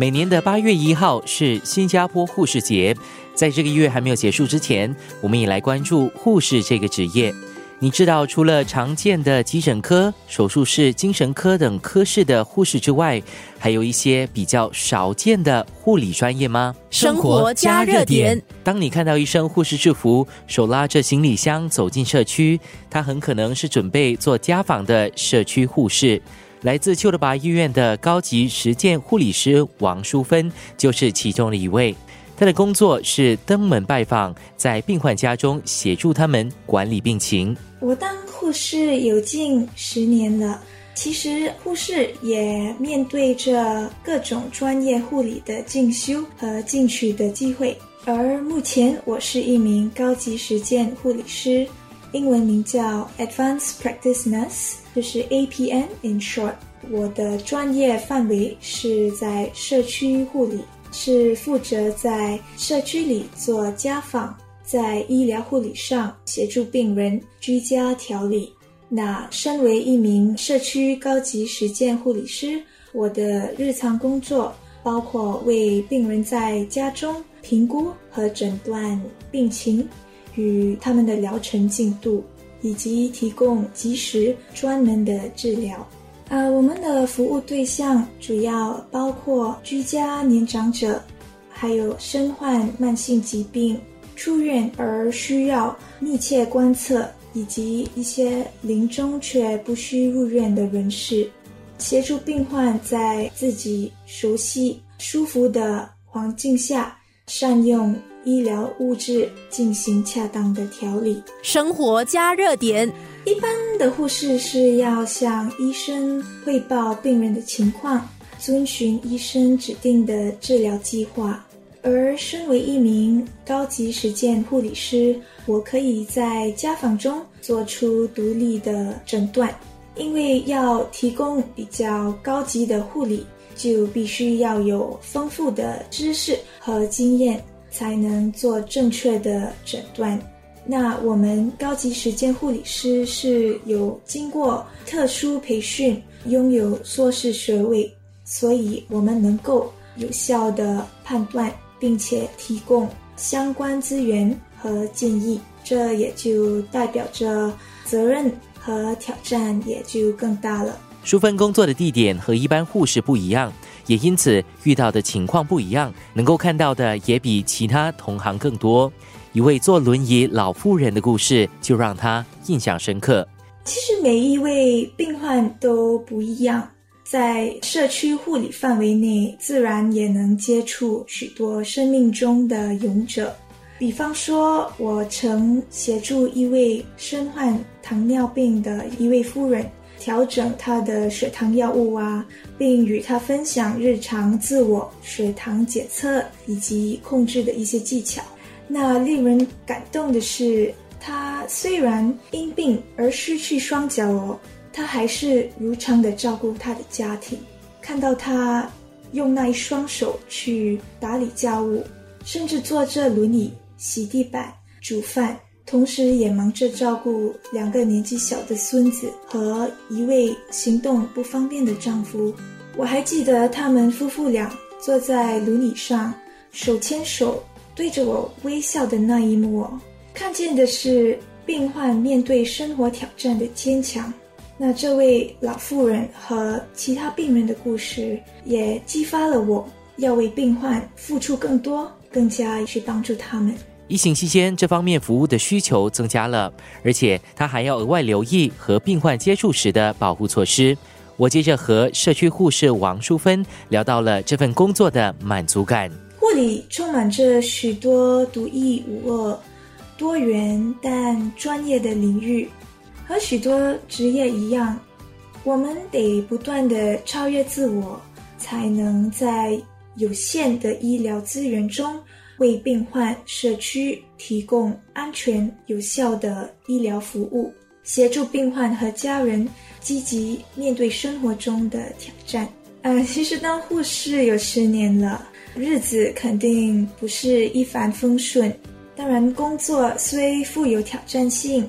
每年的八月一号是新加坡护士节，在这个月还没有结束之前，我们也来关注护士这个职业。你知道，除了常见的急诊科、手术室、精神科等科室的护士之外，还有一些比较少见的护理专业吗？生活加热点。当你看到一身护士制服，手拉着行李箱走进社区，他很可能是准备做家访的社区护士。来自丘德巴医院的高级实践护理师王淑芬就是其中的一位。她的工作是登门拜访，在病患家中协助他们管理病情。我当护士有近十年了，其实护士也面对着各种专业护理的进修和进取的机会。而目前我是一名高级实践护理师，英文名叫 Advanced Practice Nurse。就是 APN in short，我的专业范围是在社区护理，是负责在社区里做家访，在医疗护理上协助病人居家调理。那身为一名社区高级实践护理师，我的日常工作包括为病人在家中评估和诊断病情，与他们的疗程进度。以及提供及时专门的治疗。呃，我们的服务对象主要包括居家年长者，还有身患慢性疾病出院而需要密切观测，以及一些临终却不需入院的人士，协助病患在自己熟悉、舒服的环境下善用。医疗物质进行恰当的调理。生活加热点，一般的护士是要向医生汇报病人的情况，遵循医生指定的治疗计划。而身为一名高级实践护理师，我可以在家访中做出独立的诊断。因为要提供比较高级的护理，就必须要有丰富的知识和经验。才能做正确的诊断。那我们高级实践护理师是有经过特殊培训，拥有硕士学位，所以我们能够有效的判断，并且提供相关资源和建议。这也就代表着责任和挑战也就更大了。淑芬工作的地点和一般护士不一样。也因此遇到的情况不一样，能够看到的也比其他同行更多。一位坐轮椅老妇人的故事就让他印象深刻。其实每一位病患都不一样，在社区护理范围内，自然也能接触许多生命中的勇者。比方说，我曾协助一位身患糖尿病的一位夫人。调整他的血糖药物啊，并与他分享日常自我血糖检测以及控制的一些技巧。那令人感动的是，他虽然因病而失去双脚哦，他还是如常的照顾他的家庭。看到他用那一双手去打理家务，甚至坐着轮椅洗地板、煮饭。同时也忙着照顾两个年纪小的孙子和一位行动不方便的丈夫。我还记得他们夫妇俩坐在轮椅上，手牵手对着我微笑的那一幕。看见的是病患面对生活挑战的坚强。那这位老妇人和其他病人的故事，也激发了我要为病患付出更多，更加去帮助他们。疫情期间，这方面服务的需求增加了，而且他还要额外留意和病患接触时的保护措施。我接着和社区护士王淑芬聊到了这份工作的满足感。护理充满着许多独一无二、多元但专业的领域，和许多职业一样，我们得不断的超越自我，才能在有限的医疗资源中。为病患社区提供安全有效的医疗服务，协助病患和家人积极面对生活中的挑战。呃，其实当护士有十年了，日子肯定不是一帆风顺。当然，工作虽富有挑战性，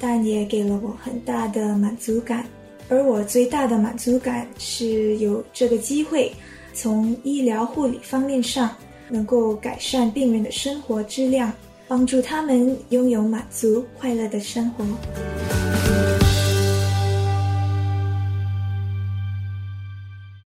但也给了我很大的满足感。而我最大的满足感是有这个机会。从医疗护理方面上，能够改善病人的生活质量，帮助他们拥有满足快乐的生活。